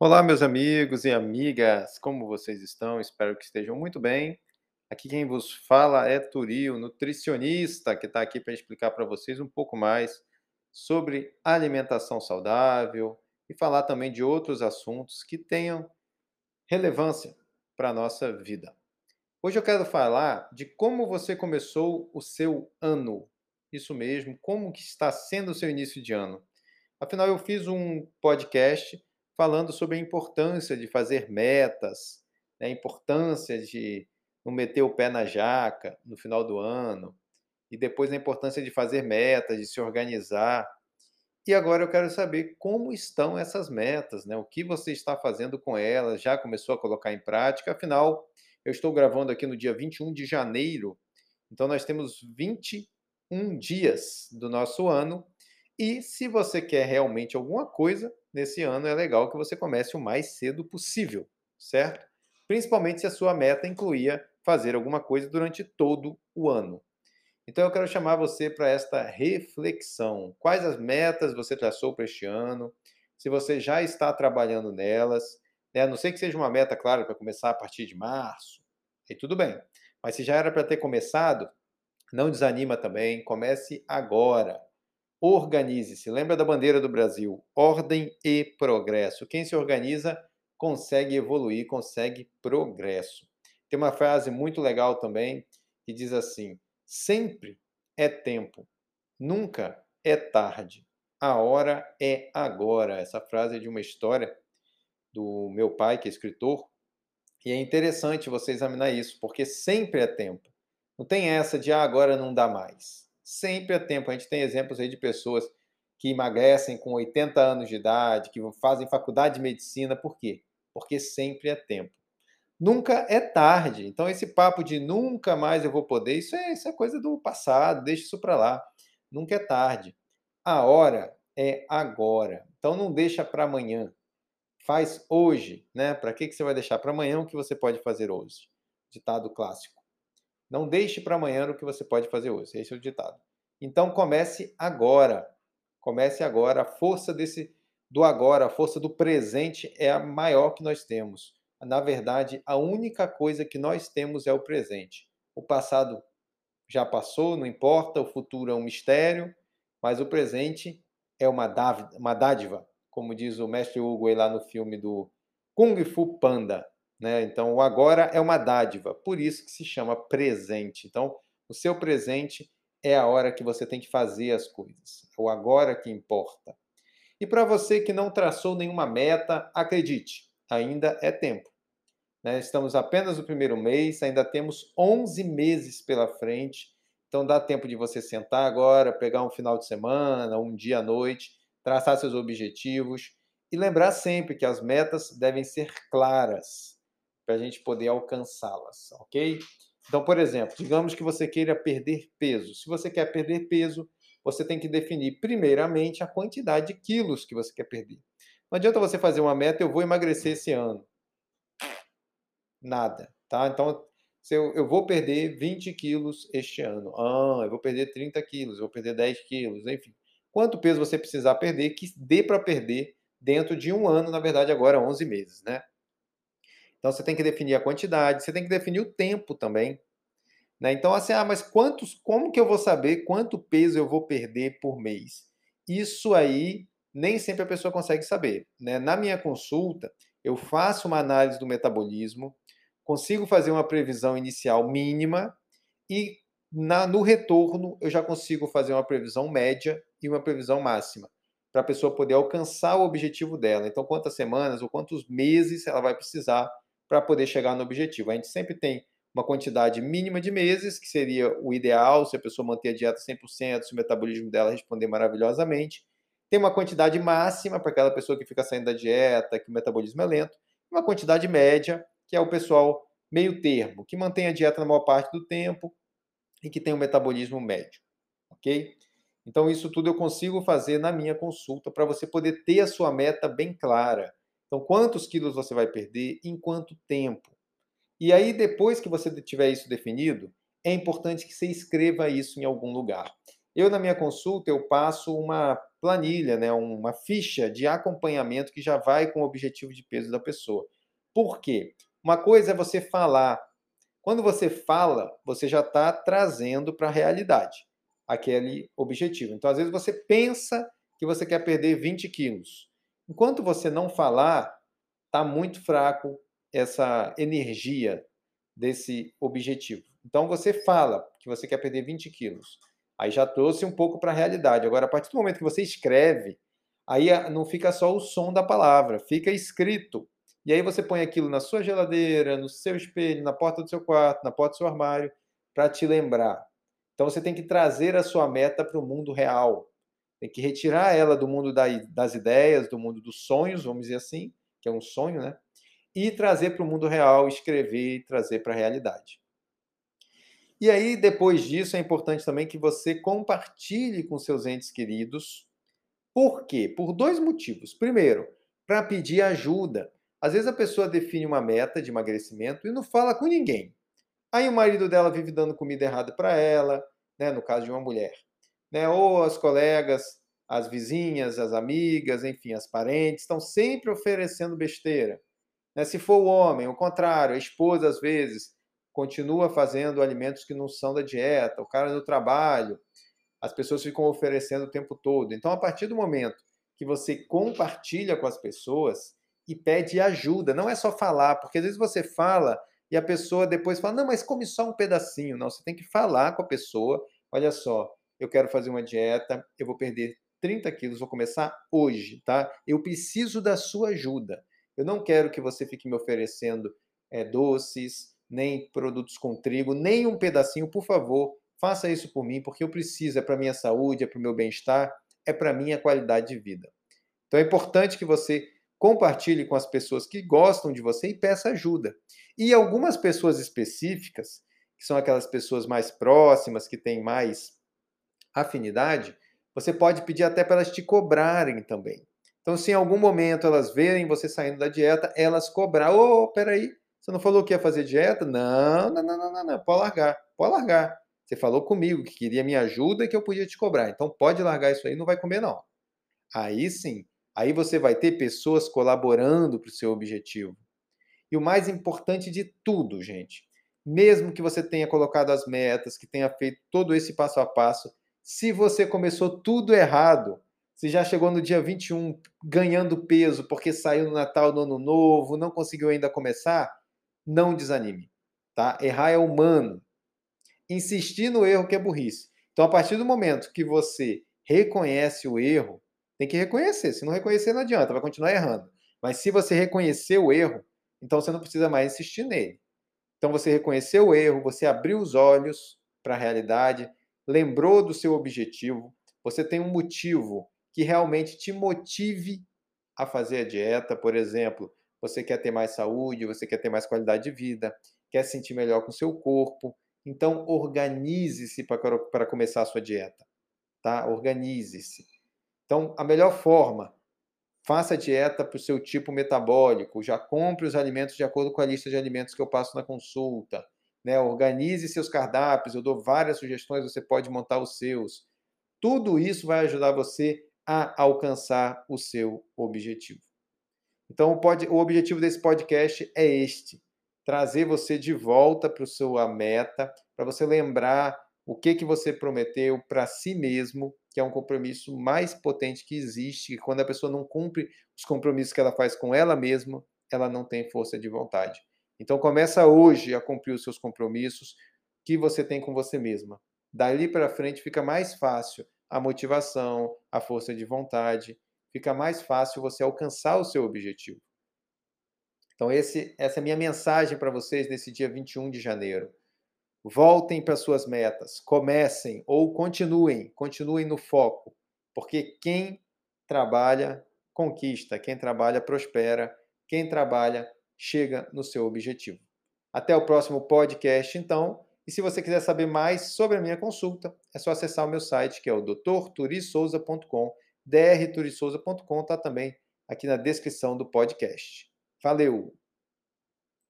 Olá, meus amigos e amigas, como vocês estão? Espero que estejam muito bem. Aqui quem vos fala é Turio, nutricionista, que está aqui para explicar para vocês um pouco mais sobre alimentação saudável e falar também de outros assuntos que tenham relevância para a nossa vida. Hoje eu quero falar de como você começou o seu ano. Isso mesmo, como que está sendo o seu início de ano. Afinal, eu fiz um podcast falando sobre a importância de fazer metas, né, a importância de não meter o pé na jaca no final do ano, e depois a importância de fazer metas, de se organizar. E agora eu quero saber como estão essas metas, né? O que você está fazendo com elas? Já começou a colocar em prática? Afinal, eu estou gravando aqui no dia 21 de janeiro, então nós temos 21 dias do nosso ano. E se você quer realmente alguma coisa, nesse ano é legal que você comece o mais cedo possível, certo? Principalmente se a sua meta incluía fazer alguma coisa durante todo o ano. Então eu quero chamar você para esta reflexão. Quais as metas você traçou para este ano? Se você já está trabalhando nelas, né? a não ser que seja uma meta, claro, para começar a partir de março, aí tudo bem. Mas se já era para ter começado, não desanima também, comece agora. Organize-se. Lembra da bandeira do Brasil? Ordem e progresso. Quem se organiza consegue evoluir, consegue progresso. Tem uma frase muito legal também que diz assim: sempre é tempo, nunca é tarde. A hora é agora. Essa frase é de uma história do meu pai, que é escritor, e é interessante você examinar isso, porque sempre é tempo. Não tem essa de ah, agora não dá mais sempre é tempo. A gente tem exemplos aí de pessoas que emagrecem com 80 anos de idade, que fazem faculdade de medicina, por quê? Porque sempre é tempo. Nunca é tarde. Então, esse papo de nunca mais eu vou poder, isso é, isso é coisa do passado, deixa isso para lá. Nunca é tarde. A hora é agora. Então, não deixa para amanhã. Faz hoje, né? Para que, que você vai deixar para amanhã o que você pode fazer hoje? Ditado clássico. Não deixe para amanhã o que você pode fazer hoje. Esse é o ditado. Então comece agora. Comece agora. A força desse do agora, a força do presente é a maior que nós temos. Na verdade, a única coisa que nós temos é o presente. O passado já passou, não importa, o futuro é um mistério, mas o presente é uma dádiva, uma dádiva como diz o mestre Hugo lá no filme do Kung Fu Panda. Né? Então, o agora é uma dádiva, por isso que se chama presente. Então, o seu presente é a hora que você tem que fazer as coisas, é o agora que importa. E para você que não traçou nenhuma meta, acredite, ainda é tempo. Né? Estamos apenas no primeiro mês, ainda temos 11 meses pela frente, então dá tempo de você sentar agora, pegar um final de semana, um dia à noite, traçar seus objetivos e lembrar sempre que as metas devem ser claras para a gente poder alcançá-las, ok? Então, por exemplo, digamos que você queira perder peso. Se você quer perder peso, você tem que definir primeiramente a quantidade de quilos que você quer perder. Não adianta você fazer uma meta, eu vou emagrecer esse ano. Nada, tá? Então, se eu, eu vou perder 20 quilos este ano. Ah, eu vou perder 30 quilos, eu vou perder 10 quilos, enfim. Quanto peso você precisar perder, que dê para perder dentro de um ano, na verdade agora 11 meses, né? Então você tem que definir a quantidade, você tem que definir o tempo também. Né? Então, assim, ah, mas quantos, como que eu vou saber quanto peso eu vou perder por mês? Isso aí nem sempre a pessoa consegue saber. Né? Na minha consulta, eu faço uma análise do metabolismo, consigo fazer uma previsão inicial mínima e na, no retorno eu já consigo fazer uma previsão média e uma previsão máxima para a pessoa poder alcançar o objetivo dela. Então, quantas semanas ou quantos meses ela vai precisar para poder chegar no objetivo. A gente sempre tem uma quantidade mínima de meses, que seria o ideal, se a pessoa manter a dieta 100%, se o metabolismo dela responder maravilhosamente. Tem uma quantidade máxima para aquela pessoa que fica saindo da dieta, que o metabolismo é lento. Uma quantidade média, que é o pessoal meio termo, que mantém a dieta na maior parte do tempo e que tem um metabolismo médio. Ok? Então, isso tudo eu consigo fazer na minha consulta para você poder ter a sua meta bem clara. Então, quantos quilos você vai perder, em quanto tempo? E aí, depois que você tiver isso definido, é importante que você escreva isso em algum lugar. Eu, na minha consulta, eu passo uma planilha, né, uma ficha de acompanhamento que já vai com o objetivo de peso da pessoa. Por quê? Uma coisa é você falar. Quando você fala, você já está trazendo para a realidade aquele objetivo. Então, às vezes, você pensa que você quer perder 20 quilos. Enquanto você não falar, está muito fraco essa energia desse objetivo. Então, você fala que você quer perder 20 quilos. Aí já trouxe um pouco para a realidade. Agora, a partir do momento que você escreve, aí não fica só o som da palavra, fica escrito. E aí você põe aquilo na sua geladeira, no seu espelho, na porta do seu quarto, na porta do seu armário, para te lembrar. Então você tem que trazer a sua meta para o mundo real. Tem que retirar ela do mundo das ideias, do mundo dos sonhos, vamos dizer assim, que é um sonho, né? E trazer para o mundo real, escrever e trazer para a realidade. E aí, depois disso, é importante também que você compartilhe com seus entes queridos. Por quê? Por dois motivos. Primeiro, para pedir ajuda. Às vezes a pessoa define uma meta de emagrecimento e não fala com ninguém. Aí o marido dela vive dando comida errada para ela, né, no caso de uma mulher. Né, ou as colegas, as vizinhas, as amigas, enfim, as parentes, estão sempre oferecendo besteira. Né? Se for o homem, o contrário, a esposa, às vezes, continua fazendo alimentos que não são da dieta, o cara no trabalho, as pessoas ficam oferecendo o tempo todo. Então, a partir do momento que você compartilha com as pessoas e pede ajuda, não é só falar, porque às vezes você fala e a pessoa depois fala: não, mas come só um pedacinho. Não, você tem que falar com a pessoa: olha só, eu quero fazer uma dieta, eu vou perder 30 quilos, vou começar hoje, tá? Eu preciso da sua ajuda. Eu não quero que você fique me oferecendo é, doces, nem produtos com trigo, nem um pedacinho, por favor, faça isso por mim, porque eu preciso, é para minha saúde, é para o meu bem-estar, é para minha qualidade de vida. Então é importante que você compartilhe com as pessoas que gostam de você e peça ajuda. E algumas pessoas específicas, que são aquelas pessoas mais próximas, que têm mais afinidade, você pode pedir até para elas te cobrarem também. Então, se em algum momento elas verem você saindo da dieta, elas cobrar, ô, oh, peraí, você não falou que ia fazer dieta? Não, não, não, não, não, não. pode largar, pode largar. Você falou comigo que queria minha ajuda e que eu podia te cobrar. Então pode largar isso aí, não vai comer não. Aí sim, aí você vai ter pessoas colaborando para o seu objetivo. E o mais importante de tudo, gente, mesmo que você tenha colocado as metas, que tenha feito todo esse passo a passo, se você começou tudo errado, se já chegou no dia 21 ganhando peso porque saiu no Natal, no Ano Novo, não conseguiu ainda começar, não desanime. Tá? Errar é humano. Insistir no erro que é burrice. Então, a partir do momento que você reconhece o erro, tem que reconhecer. Se não reconhecer, não adianta, vai continuar errando. Mas se você reconhecer o erro, então você não precisa mais insistir nele. Então você reconheceu o erro, você abriu os olhos para a realidade, lembrou do seu objetivo, você tem um motivo que realmente te motive a fazer a dieta, por exemplo, você quer ter mais saúde, você quer ter mais qualidade de vida, quer se sentir melhor com o seu corpo. Então, organize-se para começar a sua dieta. Tá? Organize-se. Então, a melhor forma, faça a dieta para o seu tipo metabólico, já compre os alimentos de acordo com a lista de alimentos que eu passo na consulta. Né? Organize seus cardápios, eu dou várias sugestões, você pode montar os seus. Tudo isso vai ajudar você a alcançar o seu objetivo. Então, o, objetivo desse podcast é este: trazer você de volta para o sua meta, para você lembrar o que, que você prometeu para si mesmo, que é um compromisso mais potente que existe, que quando a pessoa não cumpre os compromissos que ela faz com ela mesma, ela não tem força de vontade. Então começa hoje a cumprir os seus compromissos que você tem com você mesma. Dali para frente fica mais fácil a motivação, a força de vontade fica mais fácil você alcançar o seu objetivo. Então, esse, essa é a minha mensagem para vocês nesse dia 21 de janeiro. Voltem para suas metas, comecem ou continuem, continuem no foco, porque quem trabalha conquista, quem trabalha prospera, quem trabalha chega no seu objetivo. Até o próximo podcast, então. E se você quiser saber mais sobre a minha consulta, é só acessar o meu site, que é o doutorturisouza.com drturisouza.com está também aqui na descrição do podcast. Valeu!